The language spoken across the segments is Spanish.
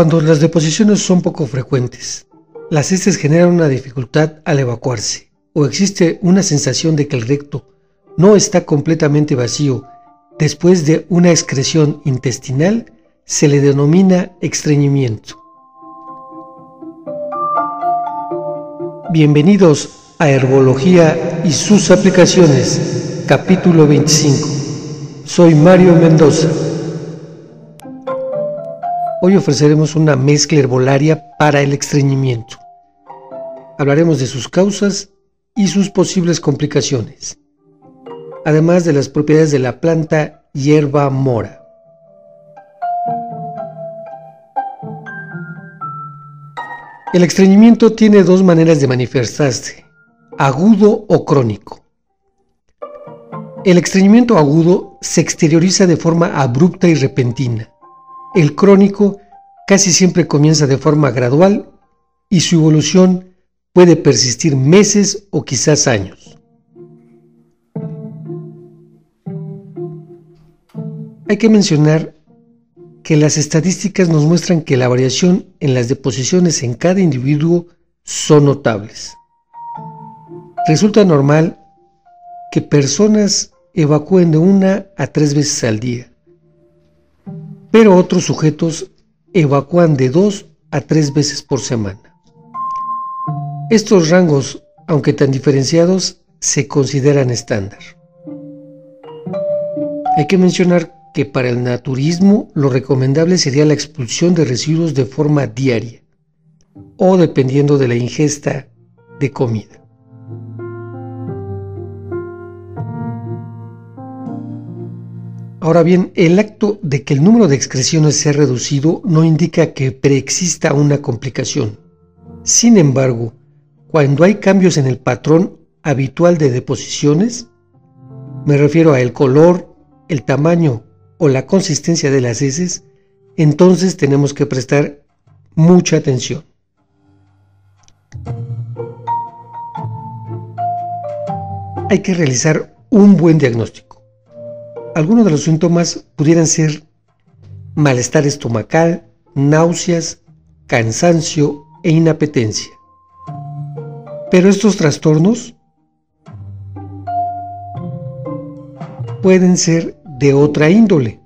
Cuando las deposiciones son poco frecuentes, las heces generan una dificultad al evacuarse o existe una sensación de que el recto no está completamente vacío después de una excreción intestinal, se le denomina estreñimiento. Bienvenidos a Herbología y sus aplicaciones, capítulo 25. Soy Mario Mendoza. Hoy ofreceremos una mezcla herbolaria para el estreñimiento. Hablaremos de sus causas y sus posibles complicaciones, además de las propiedades de la planta hierba mora. El estreñimiento tiene dos maneras de manifestarse, agudo o crónico. El estreñimiento agudo se exterioriza de forma abrupta y repentina. El crónico casi siempre comienza de forma gradual y su evolución puede persistir meses o quizás años. Hay que mencionar que las estadísticas nos muestran que la variación en las deposiciones en cada individuo son notables. Resulta normal que personas evacúen de una a tres veces al día, pero otros sujetos evacúan de dos a tres veces por semana. Estos rangos, aunque tan diferenciados, se consideran estándar. Hay que mencionar que para el naturismo lo recomendable sería la expulsión de residuos de forma diaria o dependiendo de la ingesta de comida. Ahora bien, el acto de que el número de excreciones sea reducido no indica que preexista una complicación. Sin embargo, cuando hay cambios en el patrón habitual de deposiciones, me refiero a el color, el tamaño o la consistencia de las heces, entonces tenemos que prestar mucha atención. Hay que realizar un buen diagnóstico. Algunos de los síntomas pudieran ser malestar estomacal, náuseas, cansancio e inapetencia. Pero estos trastornos pueden ser de otra índole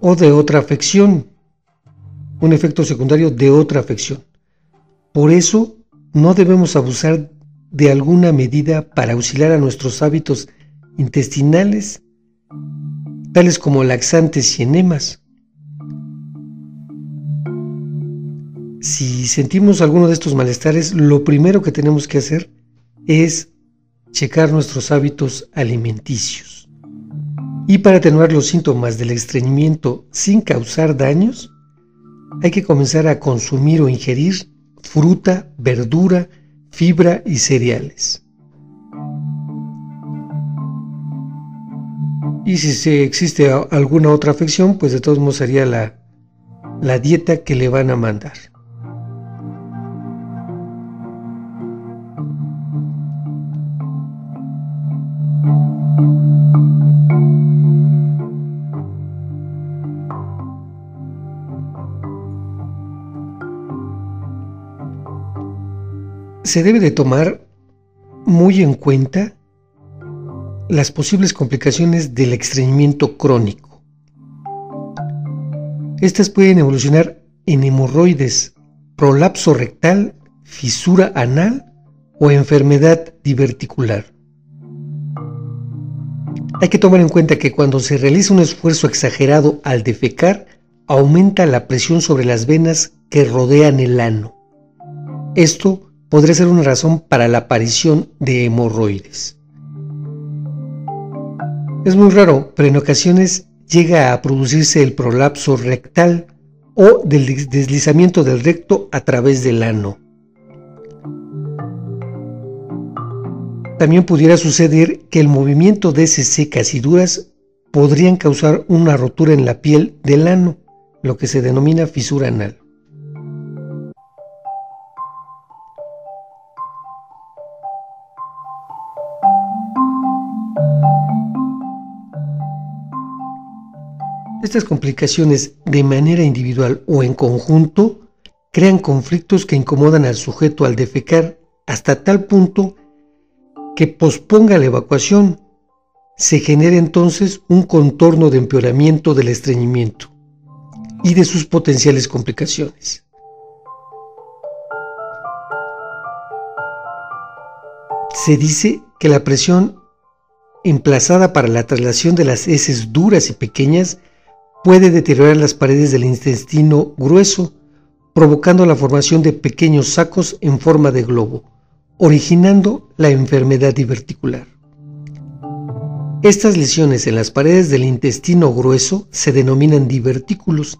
o de otra afección, un efecto secundario de otra afección. Por eso no debemos abusar de alguna medida para auxiliar a nuestros hábitos intestinales, tales como laxantes y enemas. Si sentimos alguno de estos malestares, lo primero que tenemos que hacer es checar nuestros hábitos alimenticios. Y para atenuar los síntomas del estreñimiento sin causar daños, hay que comenzar a consumir o ingerir fruta, verdura, fibra y cereales. Y si existe alguna otra afección, pues de todos modos sería la, la dieta que le van a mandar. Se debe de tomar muy en cuenta las posibles complicaciones del estreñimiento crónico. Estas pueden evolucionar en hemorroides, prolapso rectal, fisura anal o enfermedad diverticular. Hay que tomar en cuenta que cuando se realiza un esfuerzo exagerado al defecar, aumenta la presión sobre las venas que rodean el ano. Esto podría ser una razón para la aparición de hemorroides. Es muy raro, pero en ocasiones llega a producirse el prolapso rectal o del deslizamiento del recto a través del ano. También pudiera suceder que el movimiento de heces secas y duras podrían causar una rotura en la piel del ano, lo que se denomina fisura anal. Estas complicaciones de manera individual o en conjunto crean conflictos que incomodan al sujeto al defecar hasta tal punto que posponga la evacuación. Se genera entonces un contorno de empeoramiento del estreñimiento y de sus potenciales complicaciones. Se dice que la presión emplazada para la traslación de las heces duras y pequeñas puede deteriorar las paredes del intestino grueso, provocando la formación de pequeños sacos en forma de globo, originando la enfermedad diverticular. Estas lesiones en las paredes del intestino grueso se denominan divertículos,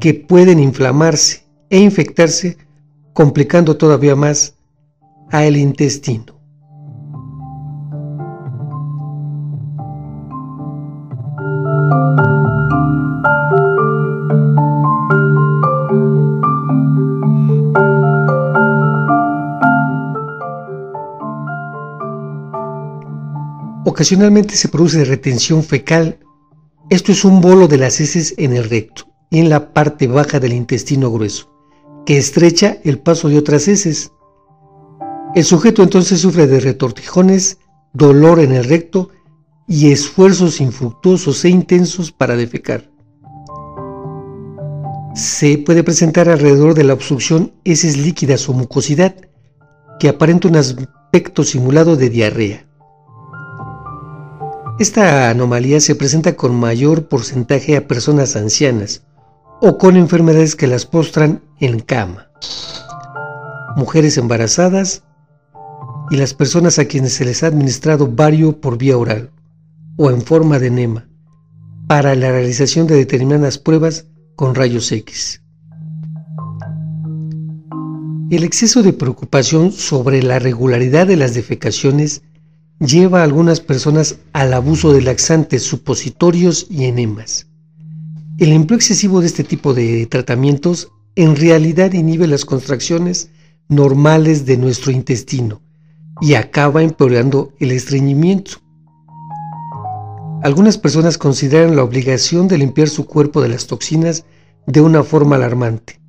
que pueden inflamarse e infectarse, complicando todavía más al intestino. Ocasionalmente se produce retención fecal. Esto es un bolo de las heces en el recto y en la parte baja del intestino grueso, que estrecha el paso de otras heces. El sujeto entonces sufre de retortijones, dolor en el recto y esfuerzos infructuosos e intensos para defecar. Se puede presentar alrededor de la obstrucción heces líquidas o mucosidad, que aparenta un aspecto simulado de diarrea. Esta anomalía se presenta con mayor porcentaje a personas ancianas o con enfermedades que las postran en cama, mujeres embarazadas y las personas a quienes se les ha administrado vario por vía oral o en forma de enema para la realización de determinadas pruebas con rayos X. El exceso de preocupación sobre la regularidad de las defecaciones lleva a algunas personas al abuso de laxantes, supositorios y enemas. El empleo excesivo de este tipo de tratamientos en realidad inhibe las contracciones normales de nuestro intestino y acaba empeorando el estreñimiento. Algunas personas consideran la obligación de limpiar su cuerpo de las toxinas de una forma alarmante.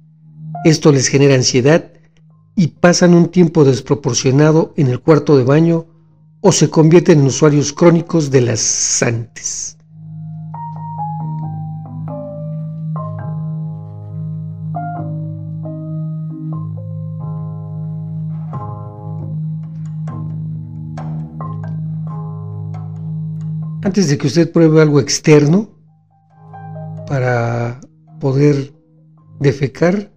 Esto les genera ansiedad y pasan un tiempo desproporcionado en el cuarto de baño o se convierten en usuarios crónicos de las santes. Antes de que usted pruebe algo externo para poder defecar,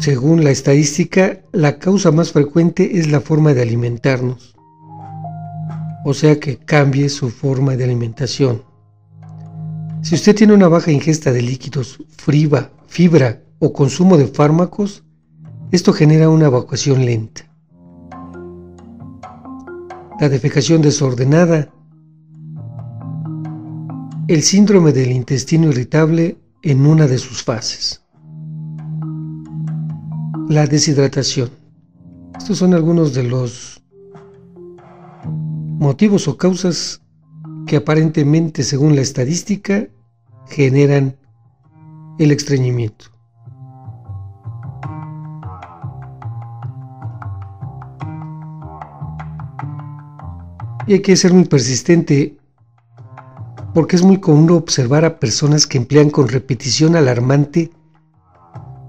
según la estadística, la causa más frecuente es la forma de alimentarnos, o sea que cambie su forma de alimentación. Si usted tiene una baja ingesta de líquidos, fibra, fibra o consumo de fármacos, esto genera una evacuación lenta. La defecación desordenada, el síndrome del intestino irritable en una de sus fases. La deshidratación. Estos son algunos de los motivos o causas que aparentemente, según la estadística, generan el estreñimiento. Y hay que ser muy persistente porque es muy común observar a personas que emplean con repetición alarmante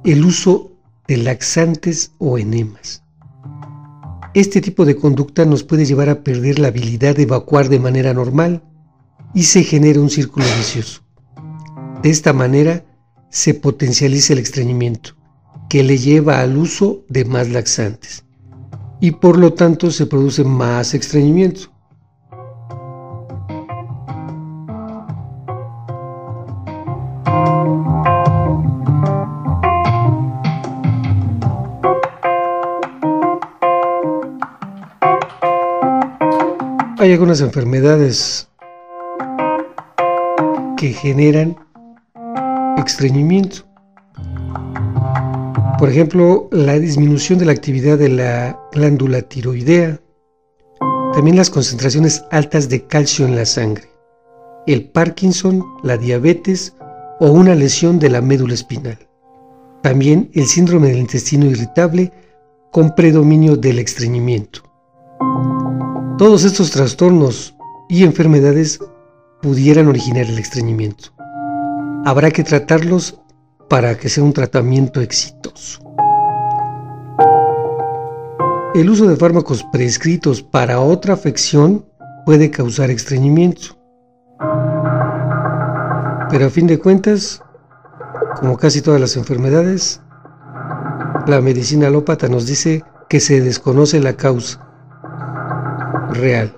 el uso de laxantes o enemas. Este tipo de conducta nos puede llevar a perder la habilidad de evacuar de manera normal y se genera un círculo vicioso. De esta manera se potencializa el estreñimiento, que le lleva al uso de más laxantes y por lo tanto se produce más estreñimiento. Hay algunas enfermedades que generan estreñimiento. Por ejemplo, la disminución de la actividad de la glándula tiroidea. También las concentraciones altas de calcio en la sangre. el Parkinson, la diabetes o una lesión de la médula espinal. También el síndrome del intestino irritable con predominio del estreñimiento. Todos estos trastornos y enfermedades pudieran originar el estreñimiento. Habrá que tratarlos para que sea un tratamiento exitoso. El uso de fármacos prescritos para otra afección puede causar estreñimiento. Pero a fin de cuentas, como casi todas las enfermedades, la medicina alópata nos dice que se desconoce la causa real.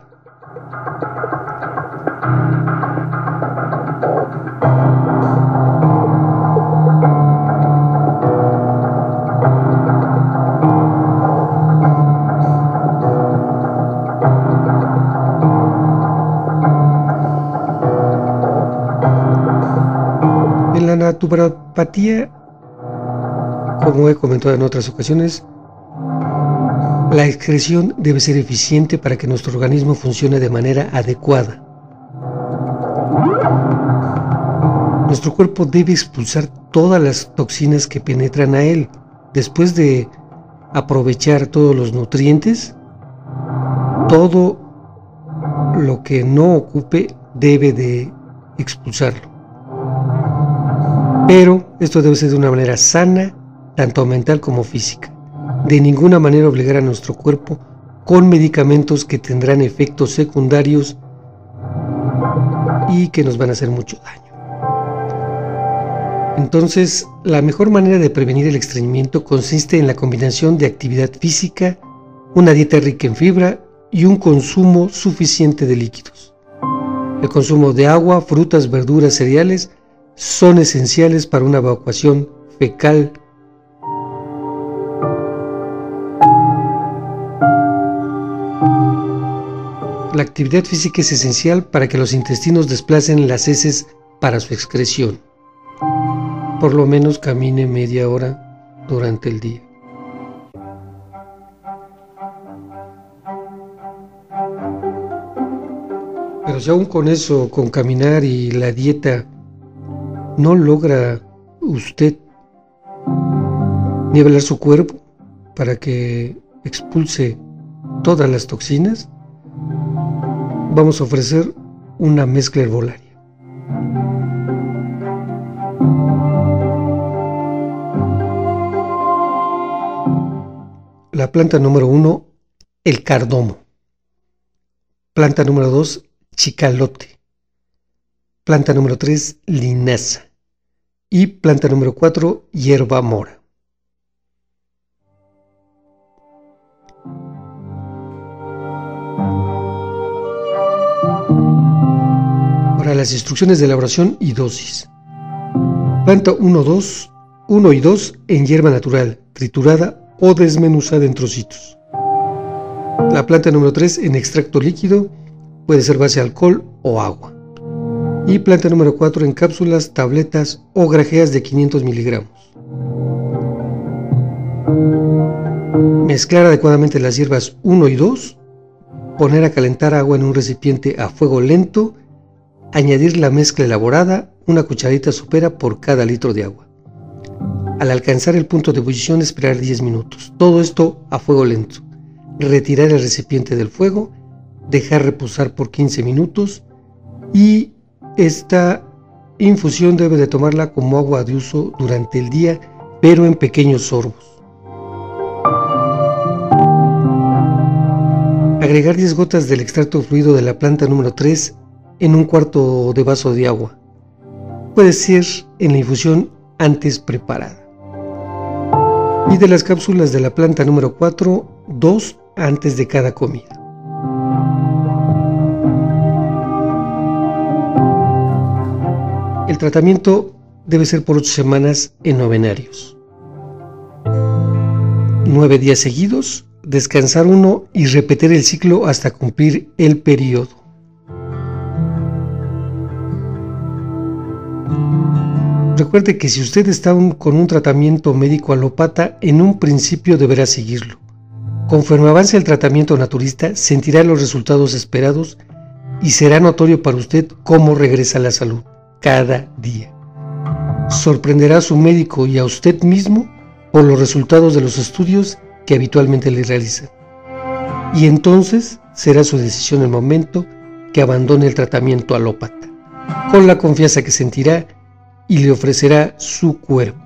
En la naturopatía, como he comentado en otras ocasiones, la excreción debe ser eficiente para que nuestro organismo funcione de manera adecuada. Nuestro cuerpo debe expulsar todas las toxinas que penetran a él. Después de aprovechar todos los nutrientes, todo lo que no ocupe debe de expulsarlo. Pero esto debe ser de una manera sana, tanto mental como física de ninguna manera obligar a nuestro cuerpo con medicamentos que tendrán efectos secundarios y que nos van a hacer mucho daño. Entonces, la mejor manera de prevenir el estreñimiento consiste en la combinación de actividad física, una dieta rica en fibra y un consumo suficiente de líquidos. El consumo de agua, frutas, verduras, cereales son esenciales para una evacuación fecal La actividad física es esencial para que los intestinos desplacen las heces para su excreción. Por lo menos camine media hora durante el día. Pero si aún con eso, con caminar y la dieta, no logra usted nivelar su cuerpo para que expulse todas las toxinas, vamos a ofrecer una mezcla herbolaria. La planta número uno, el cardomo. Planta número dos, chicalote. Planta número tres, linaza. Y planta número cuatro, hierba mora. Las instrucciones de elaboración y dosis. Planta 1, 2, 1 y 2 en hierba natural, triturada o desmenuzada en trocitos. La planta número 3 en extracto líquido, puede ser base alcohol o agua. Y planta número 4 en cápsulas, tabletas o grajeas de 500 miligramos. Mezclar adecuadamente las hierbas 1 y 2. Poner a calentar agua en un recipiente a fuego lento Añadir la mezcla elaborada, una cucharita supera por cada litro de agua. Al alcanzar el punto de ebullición esperar 10 minutos. Todo esto a fuego lento. Retirar el recipiente del fuego, dejar reposar por 15 minutos y esta infusión debe de tomarla como agua de uso durante el día, pero en pequeños sorbos. Agregar 10 gotas del extracto fluido de la planta número 3 en un cuarto de vaso de agua. Puede ser en la infusión antes preparada. Y de las cápsulas de la planta número 4, dos antes de cada comida. El tratamiento debe ser por 8 semanas en novenarios. 9 días seguidos, descansar uno y repetir el ciclo hasta cumplir el periodo. Recuerde que si usted está con un tratamiento médico alopata, en un principio deberá seguirlo. Conforme avance el tratamiento naturista, sentirá los resultados esperados y será notorio para usted cómo regresa la salud cada día. Sorprenderá a su médico y a usted mismo por los resultados de los estudios que habitualmente le realizan. Y entonces será su decisión el momento que abandone el tratamiento alópata, con la confianza que sentirá y le ofrecerá su cuerpo.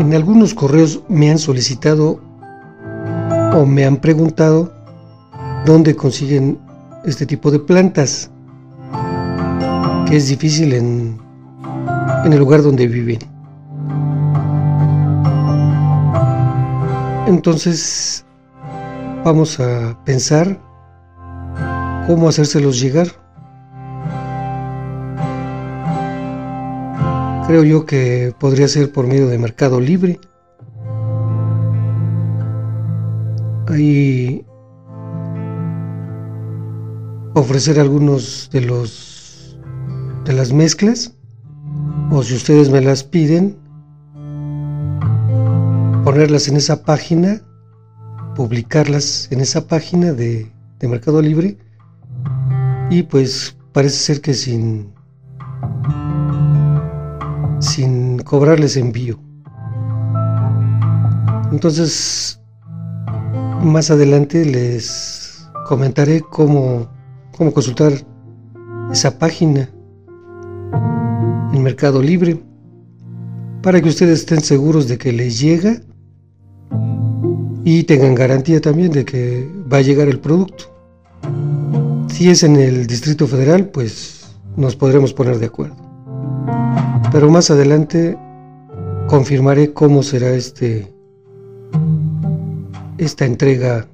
En algunos correos me han solicitado o me han preguntado dónde consiguen este tipo de plantas, que es difícil en, en el lugar donde viven. Entonces vamos a pensar cómo hacérselos llegar. Creo yo que podría ser por medio de Mercado Libre. Ahí ofrecer algunos de los de las mezclas o si ustedes me las piden ponerlas en esa página, publicarlas en esa página de, Mercado Libre y pues parece ser que sin sin cobrarles envío. Entonces, más adelante les comentaré cómo, cómo consultar esa página en Mercado Libre para que ustedes estén seguros de que les llega y tengan garantía también de que va a llegar el producto. Si es en el Distrito Federal, pues nos podremos poner de acuerdo. Pero más adelante confirmaré cómo será este esta entrega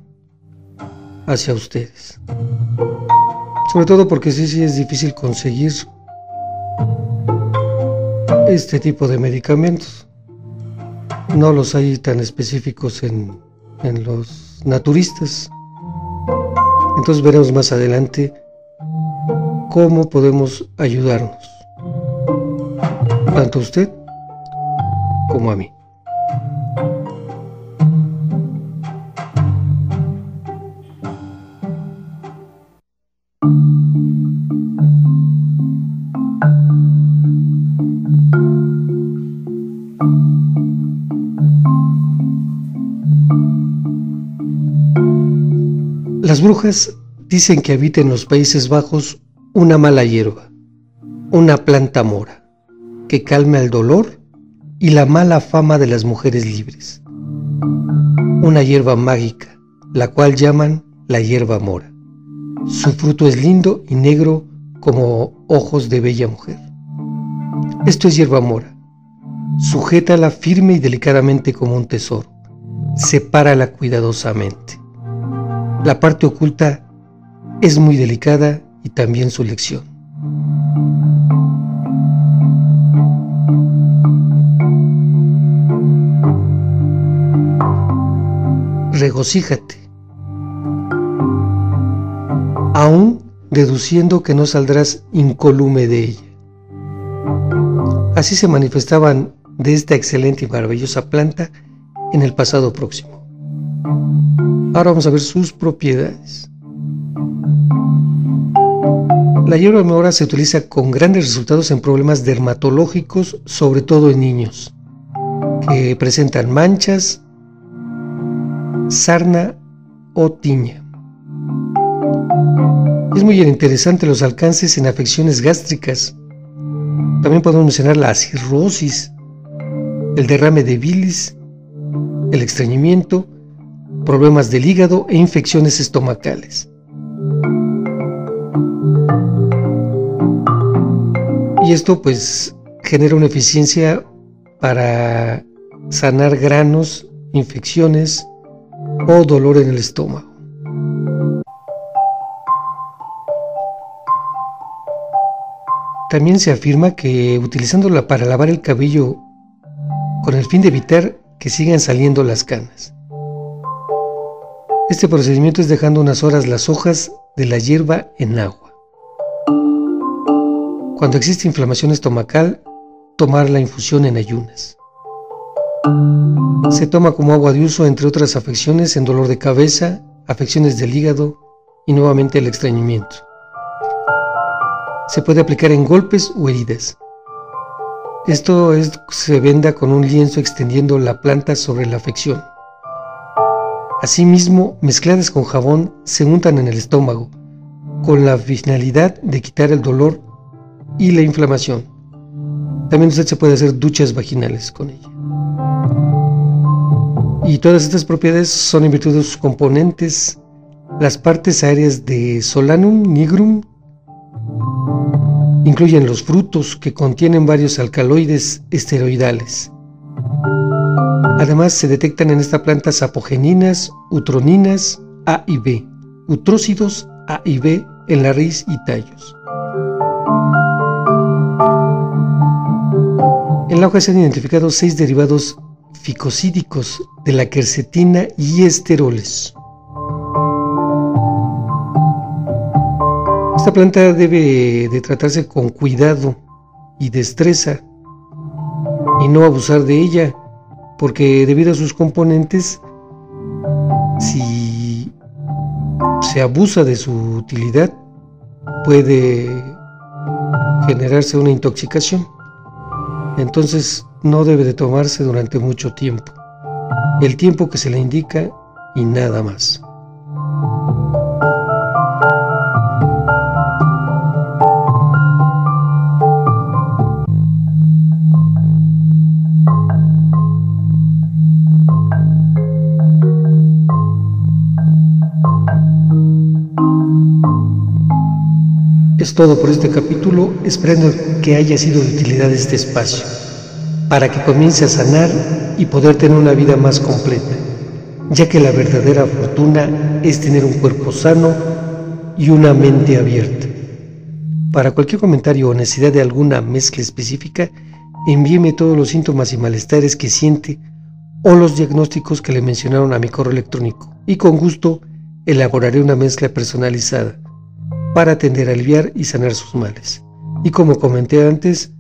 hacia ustedes. Sobre todo porque sí, sí es difícil conseguir este tipo de medicamentos. No los hay tan específicos en en los naturistas. Entonces veremos más adelante cómo podemos ayudarnos, tanto a usted como a mí. Brujas dicen que habita en los Países Bajos una mala hierba, una planta mora, que calma el dolor y la mala fama de las mujeres libres. Una hierba mágica, la cual llaman la hierba mora. Su fruto es lindo y negro como ojos de bella mujer. Esto es hierba mora. Sujétala firme y delicadamente como un tesoro. Sepárala cuidadosamente. La parte oculta es muy delicada y también su lección. Regocíjate, aún deduciendo que no saldrás incolume de ella. Así se manifestaban de esta excelente y maravillosa planta en el pasado próximo. Ahora vamos a ver sus propiedades. La hierba mora se utiliza con grandes resultados en problemas dermatológicos, sobre todo en niños, que presentan manchas, sarna o tiña. Es muy interesante los alcances en afecciones gástricas. También podemos mencionar la cirrosis, el derrame de bilis, el estreñimiento problemas del hígado e infecciones estomacales. Y esto pues genera una eficiencia para sanar granos, infecciones o dolor en el estómago. También se afirma que utilizándola para lavar el cabello con el fin de evitar que sigan saliendo las canas. Este procedimiento es dejando unas horas las hojas de la hierba en agua. Cuando existe inflamación estomacal, tomar la infusión en ayunas. Se toma como agua de uso entre otras afecciones en dolor de cabeza, afecciones del hígado y nuevamente el extrañimiento. Se puede aplicar en golpes o heridas. Esto es, se venda con un lienzo extendiendo la planta sobre la afección. Asimismo, mezcladas con jabón, se untan en el estómago, con la finalidad de quitar el dolor y la inflamación. También usted se puede hacer duchas vaginales con ella. Y todas estas propiedades son en virtud de sus componentes, las partes aéreas de Solanum nigrum, incluyen los frutos que contienen varios alcaloides esteroidales. Además se detectan en esta planta sapogeninas, utroninas A y B, utrócidos A y B en la raíz y tallos. En la hoja se han identificado seis derivados ficocídicos de la quercetina y esteroles. Esta planta debe de tratarse con cuidado y destreza y no abusar de ella, porque debido a sus componentes, si se abusa de su utilidad, puede generarse una intoxicación. Entonces no debe de tomarse durante mucho tiempo, el tiempo que se le indica y nada más. Es todo por este capítulo, esperando que haya sido de utilidad este espacio, para que comience a sanar y poder tener una vida más completa, ya que la verdadera fortuna es tener un cuerpo sano y una mente abierta. Para cualquier comentario o necesidad de alguna mezcla específica, envíeme todos los síntomas y malestares que siente o los diagnósticos que le mencionaron a mi correo electrónico y con gusto elaboraré una mezcla personalizada para atender, aliviar y sanar sus males. Y como comenté antes,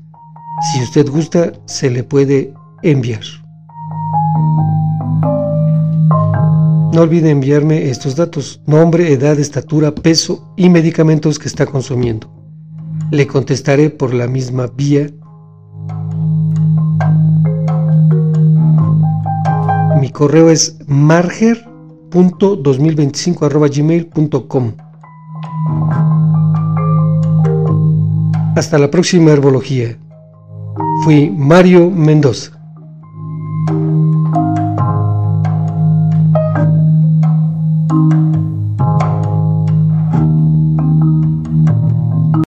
si usted gusta, se le puede enviar. No olvide enviarme estos datos, nombre, edad, estatura, peso y medicamentos que está consumiendo. Le contestaré por la misma vía. Mi correo es marger.2025.gmail.com hasta la próxima herbología. Fui Mario Mendoza.